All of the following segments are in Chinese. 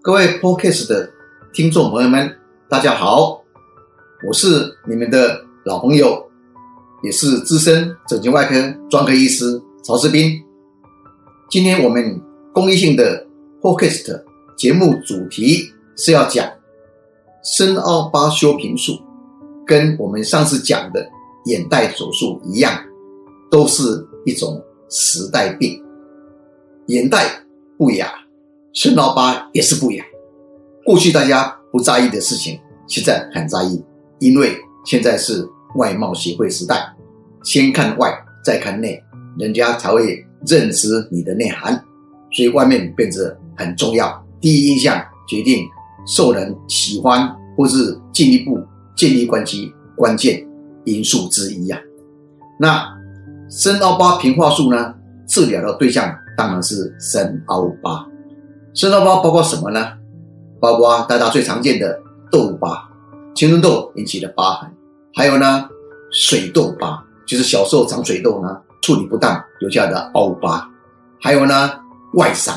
各位 Podcast 的听众朋友们，大家好，我是你们的老朋友，也是资深整形外科专科医师曹世斌。今天我们公益性的 Podcast 节目主题是要讲深凹疤修平术，跟我们上次讲的眼袋手术一样，都是一种时代病，眼袋不雅。深凹疤也是不雅。过去大家不在意的事情，现在很在意，因为现在是外貌协会时代，先看外再看内，人家才会认知你的内涵。所以外面变得很重要，第一印象决定受人喜欢或是进一步建立关系关键因素之一呀。那深凹疤平化术呢？治疗的对象当然是深凹疤。深凹疤包括什么呢？包括大家最常见的痘疤、青春痘引起的疤痕，还有呢水痘疤，就是小时候长水痘呢处理不当留下的凹疤，还有呢外伤、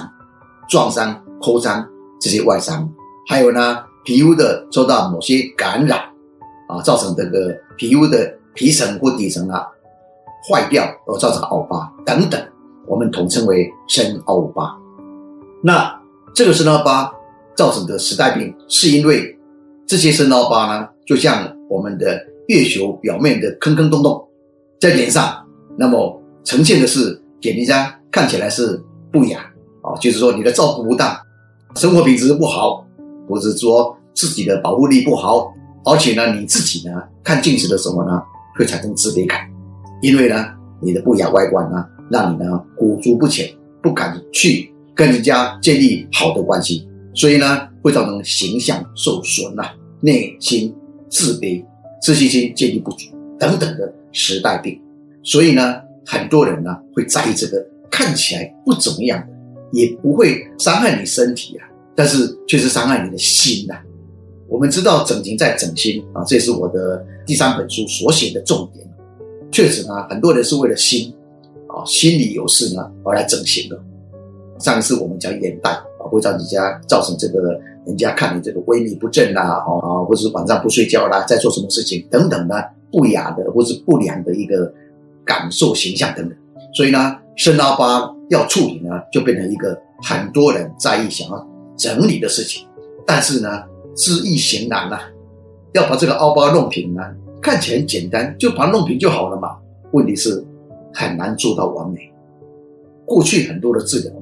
撞伤、抠伤这些外伤，还有呢皮肤的受到某些感染啊，造成这个皮肤的皮层或底层啊坏掉而造成凹疤等等，我们统称为深凹疤。那这个深凹疤造成的时代病，是因为这些深凹疤呢，就像我们的月球表面的坑坑洞洞，在脸上，那么呈现的是给人家看起来是不雅啊，就是说你的照顾不当，生活品质不好，或者说自己的保护力不好，而且呢，你自己呢看镜子的时候呢，会产生自卑感，因为呢，你的不雅外观呢，让你呢裹足不前，不敢去。跟人家建立好的关系，所以呢，会造成形象受损呐，内心自卑、自信心建立不足等等的时代病。所以呢，很多人呢会在意这个看起来不怎么样的，也不会伤害你身体啊，但是却是伤害你的心呐。我们知道整形在整心啊，这是我的第三本书所写的重点。确实呢，很多人是为了心啊，心里有事呢而来整形的。上一次我们讲眼袋啊，会让人家造成这个人家看你这个萎靡不振啦，啊，或者是晚上不睡觉啦，在做什么事情等等的不雅的或是不良的一个感受形象等等。所以呢，深凹疤要处理呢，就变成一个很多人在意想要整理的事情。但是呢，知易行难呐，要把这个凹疤弄平呢，看起来很简单，就把它弄平就好了嘛。问题是很难做到完美。过去很多的治疗呢。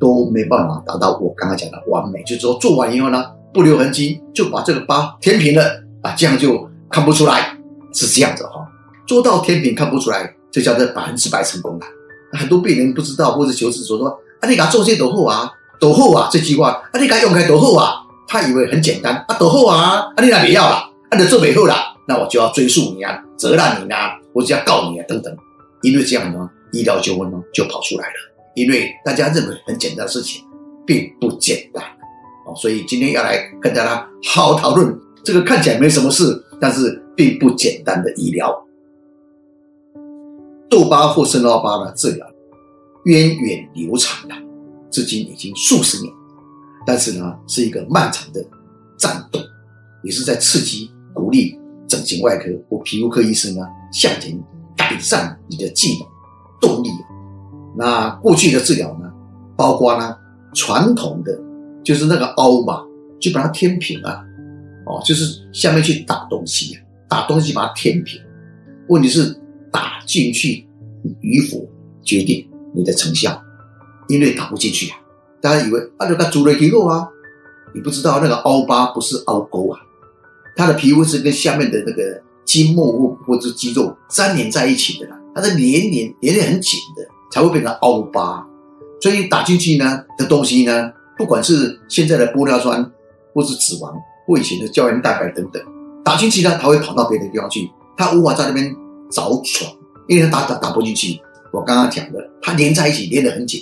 都没办法达到我刚刚讲的完美，就是说做完以后呢，不留痕迹就把这个疤填平了啊，这样就看不出来是这样子哈。做到填平看不出来，这叫做百分之百成功了。很多病人不知道或者求治说说啊，你给他做些多厚啊，多厚啊这句话啊，你给他用开多厚啊，他以为很简单。啊，多厚啊，啊你那不要了，啊你做美厚了，那我就要追诉你啊，责难你啊，我就要告你啊等等，因为这样呢，医疗纠纷呢就跑出来了。因为大家认为很简单的事情，并不简单。哦，所以今天要来跟大家好好讨论这个看起来没什么事，但是并不简单的医疗。痘疤或深凹疤的治疗源远流长的，至今已经数十年，但是呢，是一个漫长的战斗，也是在刺激、鼓励整形外科或皮肤科医生呢向前改善你的技能动力。那过去的治疗呢，包括呢传统的，就是那个凹嘛，就把它填平啊，哦，就是下面去打东西，打东西把它填平。问题是打进去与否决定你的成效，因为打不进去啊。大家以为啊，那个主雷皮肉啊，你不知道那个凹疤不是凹沟啊，它的皮肤是跟下面的那个筋膜或或者肌肉粘连在一起的啦，它是连连连连很紧的。才会变成凹疤，所以打进去呢的东西呢，不管是现在的玻尿酸，或是脂肪，或以前的胶原蛋白等等，打进去呢，它会跑到别的地方去，它无法在那边着床，因为它打打打不进去。我刚刚讲的，它连在一起，连得很紧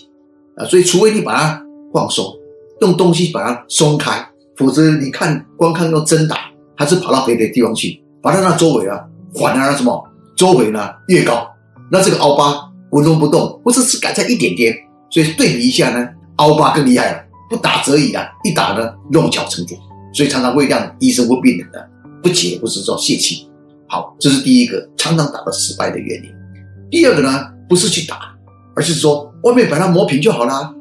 啊，所以除非你把它放松，用东西把它松开，否则你看光看到针打，还是跑到别的地方去，把它那周围啊，反而什么周围呢越高，那这个凹疤纹路不动，或者只改在一点点，所以对比一下呢，凹疤更厉害了，不打则已啊，一打呢弄巧成拙，所以常常会让医生或病人呢不解或是说泄气。好，这是第一个常常打的失败的原因。第二个呢，不是去打，而是说外面把它磨平就好了。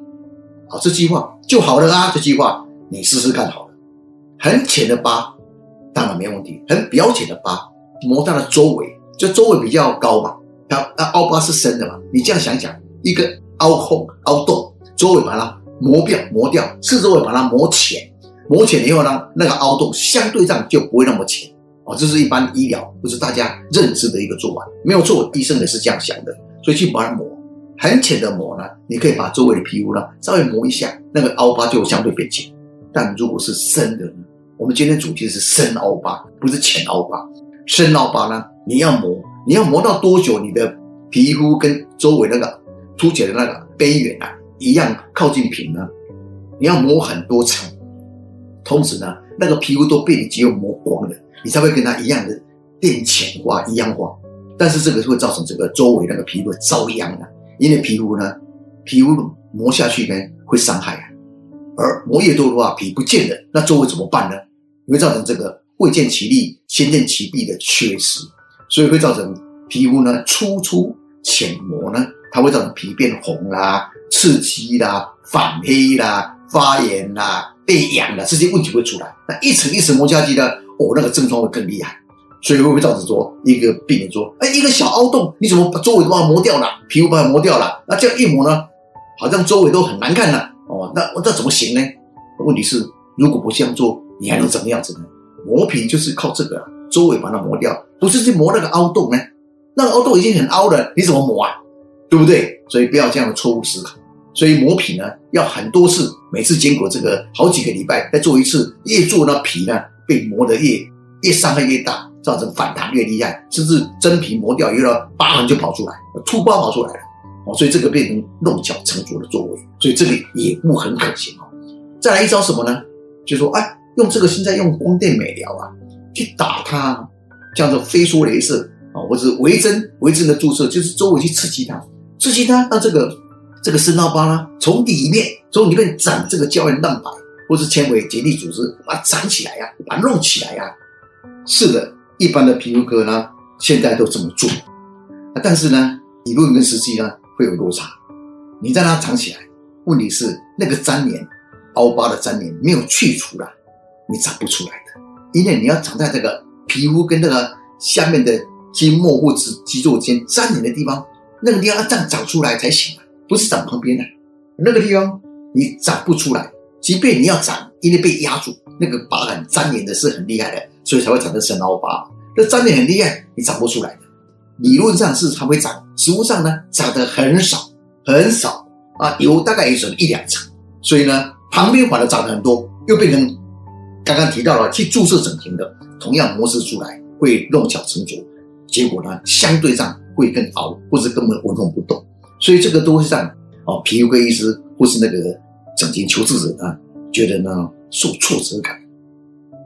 好，这句话就好了啊，这句话。你试试看好了，很浅的疤当然没问题，很表浅的疤磨它的周围，就周围比较高嘛，它那凹疤是深的嘛，你这样想想，一个凹空凹洞，周围把它磨掉磨掉，四周围把它磨浅，磨浅以后呢，那个凹洞相对上就不会那么浅。哦，这是一般医疗不是大家认知的一个做法，没有错，医生也是这样想的，所以去把它磨。很浅的磨呢，你可以把周围的皮肤呢稍微磨一下，那个凹疤就相对变浅。但如果是深的呢？我们今天主题是深凹疤，不是浅凹疤。深凹疤呢，你要磨，你要磨到多久？你的皮肤跟周围那个凸起的那个边缘啊，一样靠近平呢？你要磨很多层，同时呢，那个皮肤都被你肌肉磨光了，你才会跟它一样的变浅化、一样化。但是这个会造成这个周围那个皮肤遭殃的，因为皮肤呢，皮肤磨下去呢会伤害啊。而磨越多的话，皮不见了，那周围怎么办呢？你会造成这个未见其利，先见其弊的缺失，所以会造成皮肤呢粗粗浅磨呢，它会造成皮变红啦、刺激啦、反黑啦、发炎啦、被痒啦，这些问题会出来。那一层一层磨下去呢，哦，那个症状会更厉害，所以会不会造成说一个病人说，哎，一个小凹洞，你怎么把周围都把它磨掉了？皮肤把它磨掉了，那这样一磨呢，好像周围都很难看了。哦，那那怎么行呢？问题是，如果不这样做，你还能怎么样子呢？磨皮就是靠这个，周围把它磨掉，不是去磨那个凹洞呢？那个凹洞已经很凹了，你怎么磨啊？对不对？所以不要这样的错误思考。所以磨皮呢，要很多次，每次经过这个好几个礼拜再做一次，越做那皮呢被磨得越越伤害越大，造成反弹越厉害，甚至真皮磨掉以后，疤痕就跑出来，凸疤跑出来了。哦，所以这个变成弄巧成拙的作为，所以这个也不很可行哦。再来一招什么呢？就说哎，用这个现在用光电美疗啊，去打它，叫做飞梭镭射啊，或者微针微针的注射，就是周围去刺激它，刺激它，让这个这个深凹疤呢，从里面从里面长这个胶原蛋白或是纤维结缔组织，把它长起来呀，把它弄起来呀。是的，一般的皮肤科呢，现在都这么做，但是呢，理论跟实际呢？会有落差，你让它长起来，问题是那个粘连、凹疤的粘连没有去除了，你长不出来的。因为你要长在这个皮肤跟那个下面的筋膜或者肌肉间粘连的地方，那个地方要这样长出来才行啊，不是长旁边的那个地方你长不出来。即便你要长，因为被压住，那个疤痕粘连的是很厉害的，所以才会产生深凹疤。那粘连很厉害，你长不出来的。理论上是它会长，实物上呢长得很少很少啊，有大概也只一两层，所以呢旁边反而长得很多，又变成刚刚提到了去注射整形的同样模式出来，会弄巧成拙，结果呢相对上会更凹，或是根本纹风不动，所以这个都会让哦皮肤科医师或是那个整形求治者呢觉得呢受挫折感，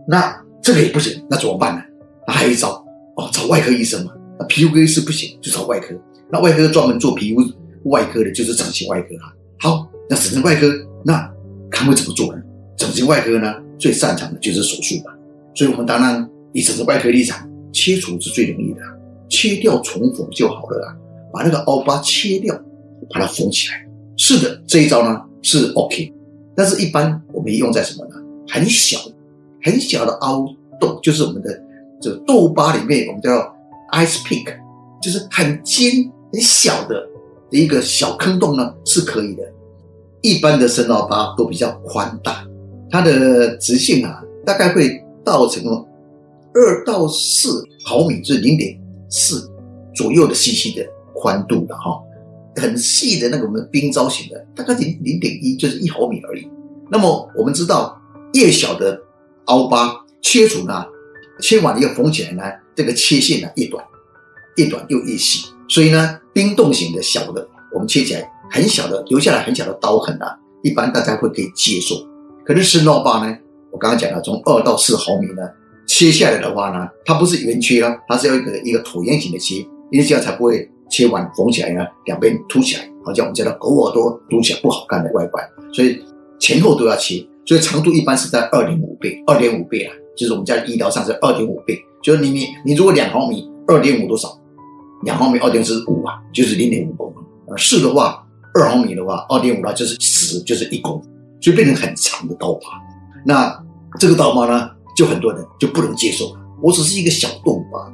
那这个也不行，那怎么办呢？那还有一招哦，找外科医生嘛。那皮肤科是不行，就找外科。那外科专门做皮肤外科的，就是整形外科啊。好，那整形外科，那他会怎么做呢？整形外科呢，最擅长的就是手术嘛。所以我们当然以整形外科立场，切除是最容易的，切掉重缝就好了啊。把那个凹疤切掉，把它缝起来。是的，这一招呢是 OK，但是一般我们用在什么呢？很小、很小的凹洞，就是我们的这个痘疤里面，我们叫。Ice pick 就是很尖很小的一个小坑洞呢，是可以的。一般的深凹疤都比较宽大，它的直径啊，大概会到成二到四毫米，就是零点四左右的细细的宽度的哈。很细的那个我们冰糟型的，大概零零点一，就是一毫米而已。那么我们知道，越小的凹疤切除呢，切完了要缝起来呢。这个切线呢越短，越短又越细，所以呢，冰冻型的小的，我们切起来很小的，留下来很小的刀痕啊，一般大家会可以接受。可是深凹疤呢，我刚刚讲了，从二到四毫米呢，切下来的话呢，它不是圆切啊，它是要一个一个椭圆形的切，因为这样才不会切完缝起来呢，两边凸起来，好像我们叫做狗耳朵凸起来不好看的外观，所以前后都要切，所以长度一般是在二点五倍，二点五倍啊，就是我们在医疗上是二点五倍，就是你你你如果两毫米，二点五多少？两毫米二点是五啊，就是零点五公分，呃四的话，二毫米的话，二点五的话就是十，就是一公分，所以变成很长的刀疤。那这个刀疤呢，就很多人就不能接受。我只是一个小洞疤、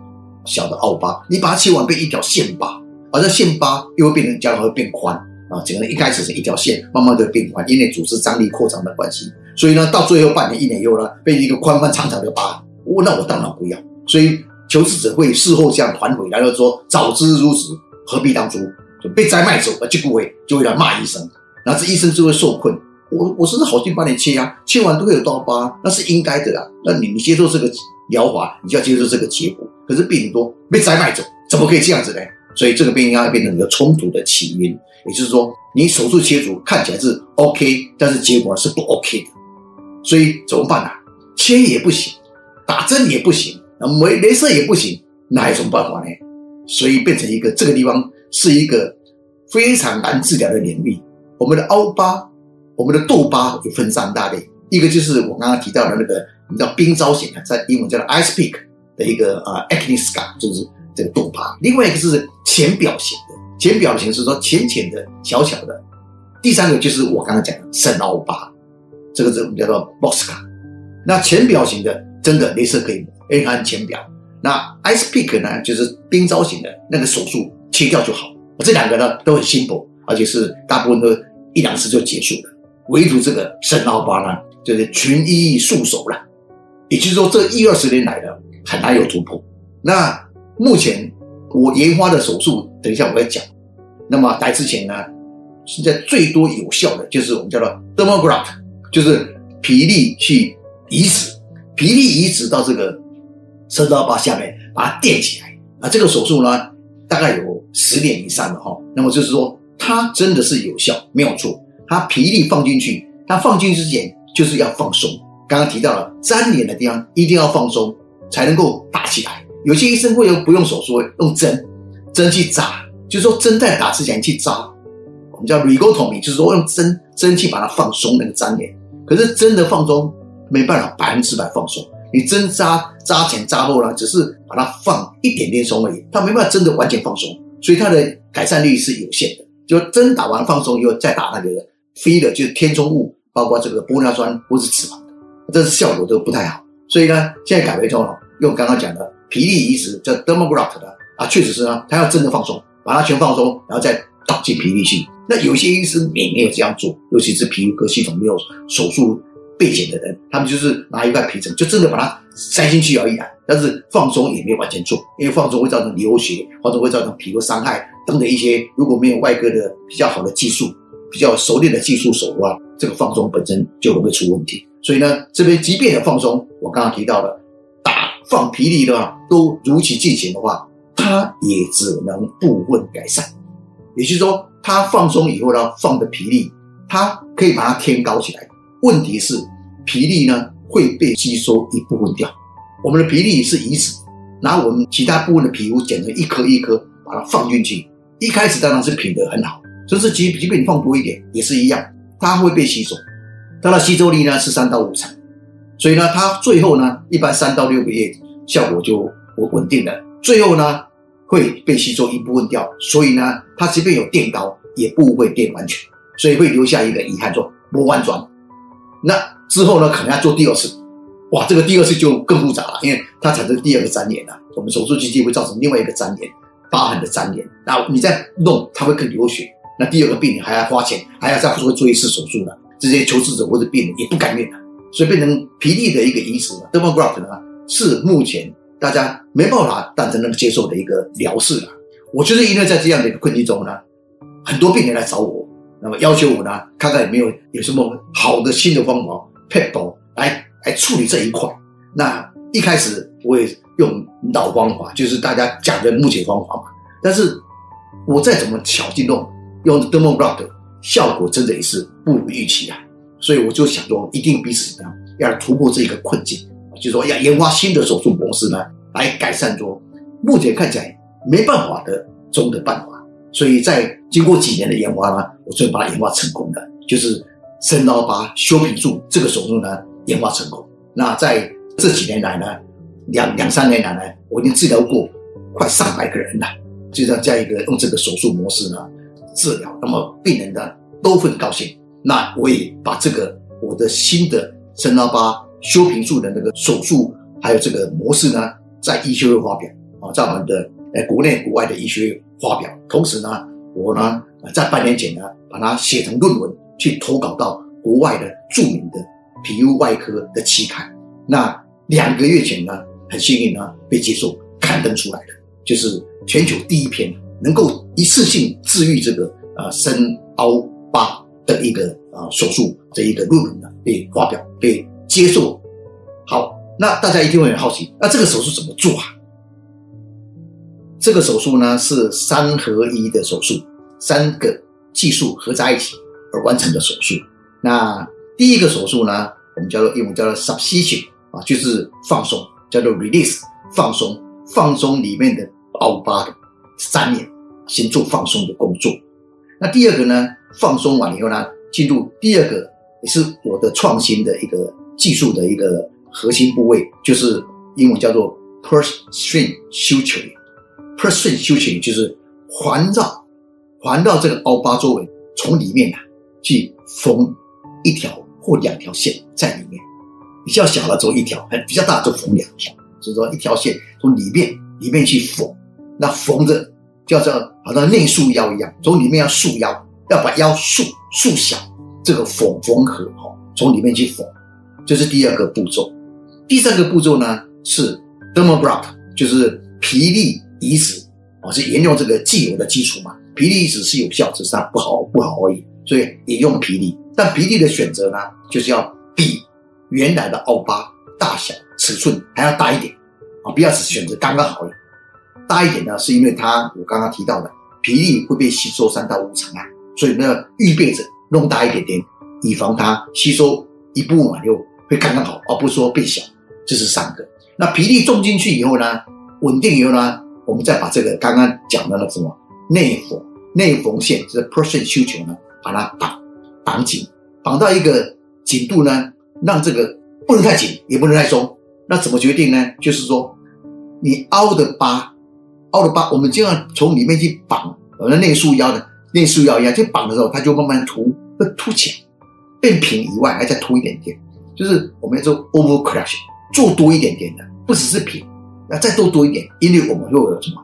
小的凹疤，你把它切完变一条线疤，而这线疤又会变成将来会变宽啊。整个人一开始是一条线，慢慢的变宽，因为组织张力扩张的关系。所以呢，到最后半年、一年以后呢，被一个宽宽长长的疤。我那我当然不要。所以求职者会事后这样反悔，然后说早知如此，何必当初？就被摘卖走，而就不会就会来骂医生，然后这医生就会受困。我我甚至好心帮你切啊，切完都会有刀疤，那是应该的啦。那你你接受这个疗法，你就要接受这个结果。可是病人多被摘卖走，怎么可以这样子呢？所以这个病应该变成一个冲突的起因，也就是说，你手术切除看起来是 OK，但是结果是不 OK 的。所以怎么办呢？切也不行，打针也不行，那没镭射也不行，那还有什么办法呢？所以变成一个这个地方是一个非常难治疗的领域。我们的凹疤。我们的痘疤有分三大类，一个就是我刚刚提到的那个，我们叫冰糟型的，在英文叫做 ice pick 的一个啊 acne scar，就是这个痘疤。另外一个是浅表型的，浅表型是说浅浅的、小小的。第三个就是我刚刚讲的深凹疤，这个是我们叫做 b o s c a 那浅表型的真的镭射可以抹，因为它浅表。那 ice pick 呢，就是冰糟型的，那个手术切掉就好。这两个呢都很轻薄而且是大部分都一两次就结束了。唯独这个深凹疤呢，就是群医束手了。也就是说，这一二十年来的很难有突破。那目前我研发的手术，等一下我会讲。那么来之前呢，现在最多有效的就是我们叫做 dermograft，就是皮粒去移植，皮粒移植到这个深凹疤下面，把它垫起来。啊，这个手术呢，大概有十年以上的哈。那么就是说，它真的是有效，没有错。它皮粒放进去，它放进去之前就是要放松。刚刚提到了粘连的地方一定要放松，才能够打起来。有些医生会用不用手术，用针针去扎，就是说针在打之前去扎，我们叫 r e g o t o m y 就是说用针针去把它放松那个粘连。可是针的放松没办法百分之百放松，你针扎扎前扎后呢，只是把它放一点点松而已，它没办法真的完全放松，所以它的改善率是有限的。就针打完放松以后再打那个。飞的就是填充物，包括这个玻尿酸或是脂肪的，这是效果都不太好。所以呢，现在改为用用刚刚讲的皮粒移植叫 Demograft 的啊，确实是呢，他要真的放松，把它全放松，然后再导进皮粒去。那有些医生也没有这样做，尤其是皮肤科系统没有手术背景的人，他们就是拿一块皮层，就真的把它塞进去而已啊。但是放松也没有完全做，因为放松会造成流血，或者会造成皮肤伤害等等一些，如果没有外科的比较好的技术。比较熟练的技术手段，这个放松本身就容易出问题。所以呢，这边即便有放松，我刚刚提到的打放皮力的话，都如期进行的话，它也只能部分改善。也就是说，它放松以后呢，放的皮力，它可以把它添高起来。问题是皮力呢会被吸收一部分掉。我们的皮力是移植，拿我们其他部分的皮肤剪成一颗一颗，把它放进去。一开始当然是品得很好。甚至即即便你放多一点也是一样，它会被吸收，它的吸收力呢是三到五成，所以呢，它最后呢一般三到六个月效果就稳稳定了，最后呢会被吸收一部分掉，所以呢，它即便有垫高也不会垫完全，所以会留下一个遗憾，做磨完妆。那之后呢，可能要做第二次，哇，这个第二次就更复杂了，因为它产生第二个粘连了，我们手术机器会造成另外一个粘连，疤痕的粘连，那你再弄它会更流血。那第二个病人还要花钱，还要再做做一次手术呢？这些求治者或者病人也不甘愿的，所以变成皮力的一个移植了，dermograft 呢，是目前大家没办法但真能接受的一个疗式了。我就是因为在这样的一个困境中呢，很多病人来找我，那么要求我呢，看看有没有有什么好的新的方法配合来来处理这一块。那一开始我也用老方法，就是大家讲的目前方法嘛，但是我再怎么巧劲弄。用 dermograft 效果真的也是不如预期啊，所以我就想说，一定比什么样要突破这个困境，就说要研发新的手术模式呢，来改善说目前看起来没办法的中的办法。所以在经过几年的研发呢，我终于把它研发成功了，就是深刀疤修平术这个手术呢研发成功。那在这几年来呢，两两三年来呢，我已经治疗过快上百个人了，就这样这样一个用这个手术模式呢治疗，那么病人呢都很高兴。那我也把这个我的新的深刀疤修平术的那个手术还有这个模式呢，在医学会发表啊，在我们的呃国内国外的医学。发表，同时呢，我呢在半年前呢，把它写成论文，去投稿到国外的著名的皮肤外科的期刊。那两个月前呢，很幸运呢，被接受刊登出来的，就是全球第一篇能够一次性治愈这个呃深凹疤的一个啊手术这一个论文呢，被发表，被接受。好，那大家一定会很好奇，那这个手术怎么做啊？这个手术呢是三合一的手术，三个技术合在一起而完成的手术。那第一个手术呢，我们叫做英文叫做 subcision 啊，就是放松，叫做 release 放松，放松里面的凹疤的粘连，先做放松的工作。那第二个呢，放松完以后呢，进入第二个也是我的创新的一个技术的一个核心部位，就是英文叫做 purse string suture。Person 修行就是环绕环绕这个凹疤周围，从里面啊去缝一条或两条线在里面，比较小的走一条，很比较大就缝两条，所以说一条线从里面里面去缝，那缝着就像好像内束腰一样，从里面要束腰，要把腰束束小，这个缝缝合哈，从里面去缝，这是第二个步骤。第三个步骤呢是 dermabrasion，就是皮粒。移植啊，是沿用这个既有的基础嘛？皮粒移植是有效，只是它不好不好而已。所以也用皮粒，但皮粒的选择呢，就是要比原来的凹疤大小、尺寸还要大一点啊，不要只选择刚刚好。大一点呢，是因为它我刚刚提到的皮粒会被吸收三到五层啊，所以呢，预备着弄大一点点，以防它吸收一部分嘛，就会刚刚好，而不是说变小。这是三个。那皮粒种进去以后呢，稳定以后呢？我们再把这个刚刚讲的那什么内缝内缝线，就是 person 需求呢，把它绑绑紧，绑到一个紧度呢，让这个不能太紧，也不能太松。那怎么决定呢？就是说，你凹的疤，凹的疤，我们就要从里面去绑，我们内束腰的内束腰一样，就绑的时候，它就慢慢凸，会凸起来，变平以外，还再凸一点点，就是我们要做 over correction，做多一点点的，不只是平。那再多多一点，因为我们又有什么？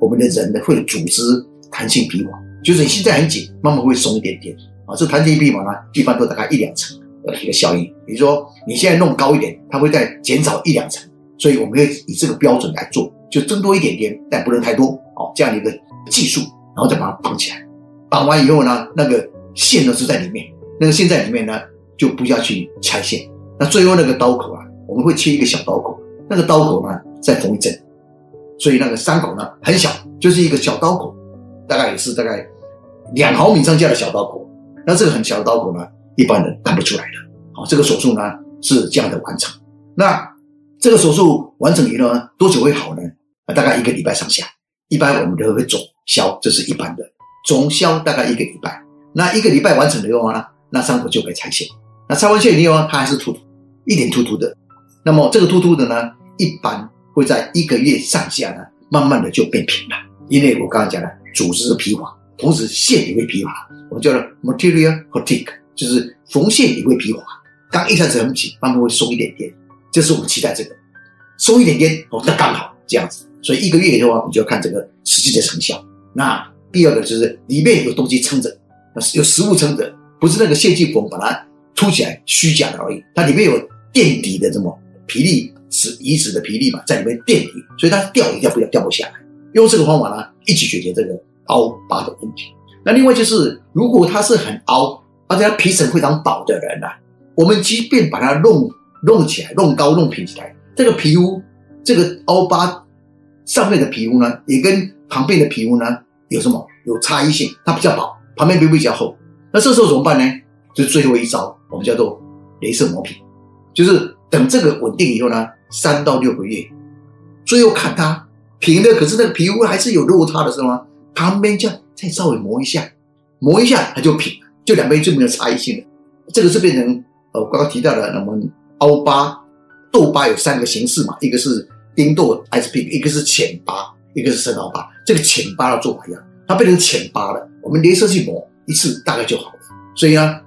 我们的人呢会组织弹性皮毛，就是你现在很紧，慢慢会松一点点啊。这弹性皮毛呢，一般都大概一两层的一个效应。比如说你现在弄高一点，它会再减少一两层，所以我们要以这个标准来做，就增多一点点，但不能太多哦。这样的一个技术，然后再把它绑起来。绑完以后呢，那个线呢是在里面，那个线在里面呢，就不要去拆线。那最后那个刀口啊，我们会切一个小刀口，那个刀口呢。再缝一针，所以那个伤口呢很小，就是一个小刀口，大概也是大概两毫米上下的小刀口。那这个很小的刀口呢，一般人看不出来的。好，这个手术呢是这样的完成。那这个手术完成以后呢，多久会好呢？大概一个礼拜上下。一般我们都会肿消，这是一般的肿消大概一个礼拜。那一个礼拜完成了以后呢，那伤口就可以拆线。那拆完线以后呢，它还是突突，一点突突的。那么这个突突的呢，一般。会在一个月上下呢，慢慢的就变平了。因为我刚刚讲了，组织皮滑，同时线也会皮滑。我们叫做 material fatigue，就是缝线也会皮滑。刚一开始很紧，慢慢会松一点点。这是我们期待这个松一点点哦，那刚好这样子。所以一个月以后啊，我们就要看这个实际的成效。那第二个就是里面有东西撑着，有食物撑着，不是那个线去缝把它凸起来虚假的而已。它里面有垫底的这么皮粒。是移植的皮粒嘛，在里面垫底，所以它掉也掉不掉，掉不下来。用这个方法呢，一起解决这个凹疤的问题。那另外就是，如果它是很凹，而且它皮层非常薄的人呢，我们即便把它弄弄起来，弄高弄平起来，这个皮肤，这个凹疤上面的皮肤呢，也跟旁边的皮肤呢有什么有差异性？它比较薄，旁边皮肤比较厚。那这时候怎么办呢？就最后一招，我们叫做镭射磨皮。就是等这个稳定以后呢，三到六个月，最后看它平的，可是那个皮肤还是有落差的时候呢，旁边这样再稍微磨一下，磨一下它就平，就两边就没有差异性了。这个是变成呃，我刚刚提到的，我们凹疤、痘疤有三个形式嘛，一个是丁痘 SP，一个是浅疤，一个是深凹疤。这个浅疤的做法一样，它变成浅疤了，我们连射去磨一次大概就好了。所以呢，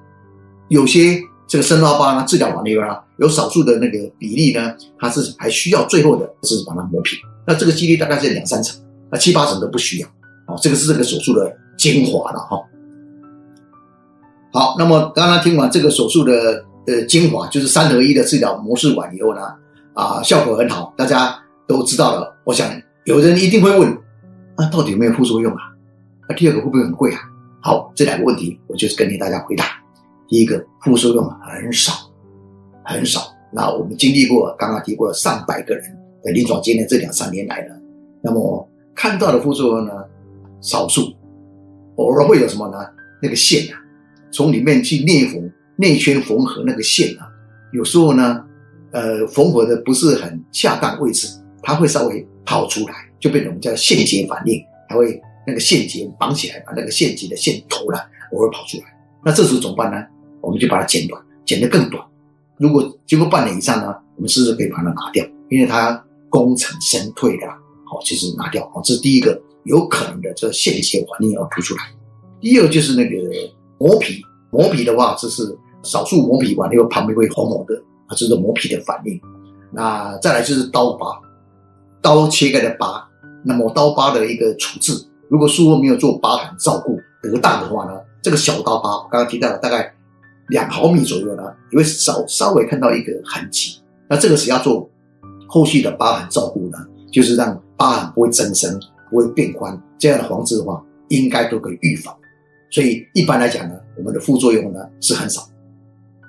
有些这个深凹疤呢，治疗完了以后呢，有少数的那个比例呢，它是还需要最后的是把它磨平。那这个几率大概是两三成，那七八成都不需要。哦，这个是这个手术的精华了哈。好，那么刚刚听完这个手术的呃精华，就是三合一的治疗模式完以后呢，啊，效果很好，大家都知道了。我想有人一定会问，那到底有没有副作用啊？那第二个会不会很贵啊？好，这两个问题我就是跟大家回答。第一个，副作用很少，很少。那我们经历过刚刚提过上百个人的临床经验，这两三年来呢，那么看到的副作用呢，少数，偶尔会有什么呢？那个线啊。从里面去内缝、内圈缝合那个线啊，有时候呢，呃，缝合的不是很恰当位置，它会稍微跑出来，就变成我们叫线结反应，它会那个线结绑起来，把那个线结的线头呢偶尔跑出来。那这时候怎么办呢？我们就把它剪短，剪得更短。如果经过半年以上呢，我们是不是可以把它拿掉？因为它功成身退的，好，就是拿掉。好，这是第一个有可能的这个线结反应要突出来。第二就是那个。磨皮，磨皮的话，这是少数磨皮完以后旁边会红红的，啊，这是磨皮的反应。那再来就是刀疤，刀切开的疤，那么刀疤的一个处置，如果术后没有做疤痕照顾得当的话呢，这个小刀疤，我刚刚提到了大概两毫米左右呢，你会稍稍微看到一个痕迹。那这个是要做后续的疤痕照顾呢，就是让疤痕不会增生，不会变宽，这样的防治的话，应该都可以预防。所以一般来讲呢，我们的副作用呢是很少。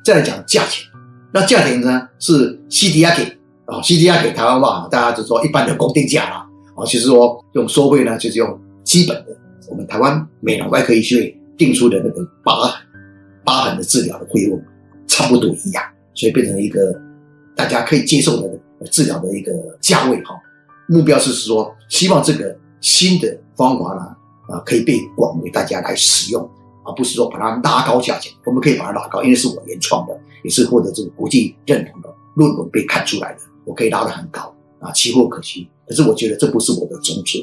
再来讲价钱，那价钱呢是 C D R 给啊，C D R 给台湾话，大家就说一般的公定价啦啊，其实说用收费呢就是用基本的我们台湾美容外科医学会定出的那个疤痕疤痕的治疗的费用差不多一样，所以变成一个大家可以接受的治疗的一个价位哈。目标是说，希望这个新的方法呢。啊，可以被广为大家来使用，而不是说把它拉高价钱。我们可以把它拉高，因为是我原创的，也是获得这个国际认同的论文被看出来的，我可以拉得很高啊，期货可居。可是我觉得这不是我的宗旨。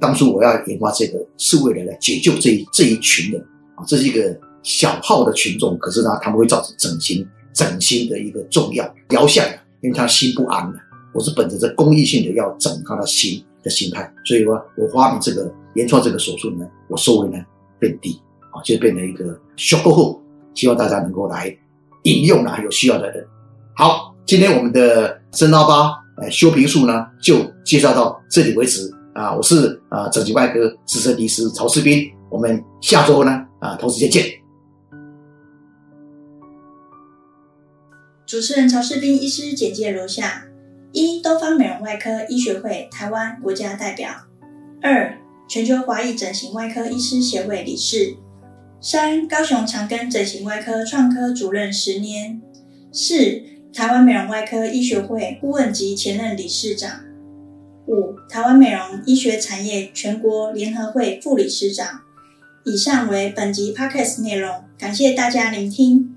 当初我要研发这个，是为了来解救这一这一群人啊，这是一个小号的群众，可是呢，他们会造成整形整形的一个重要雕像，因为他心不安的。我是本着这公益性的要整他的心的心态，所以说我发明这个。原创这个手术呢，我收费呢变低啊，就变成一个修过后，希望大家能够来引用啊，有需要的人。好，今天我们的深凹疤呃修平术呢，就介绍到这里为止啊。我是啊整形外科资深医师曹世斌，我们下周呢啊同时间见。主持人曹世斌医师简介如下：一、东方美容外科医学会台湾国家代表；二。全球华裔整形外科医师协会理事，三高雄长庚整形外科创科主任十年，四台湾美容外科医学会顾问及前任理事长，五台湾美容医学产业全国联合会副理事长。以上为本集 podcast 内容，感谢大家聆听。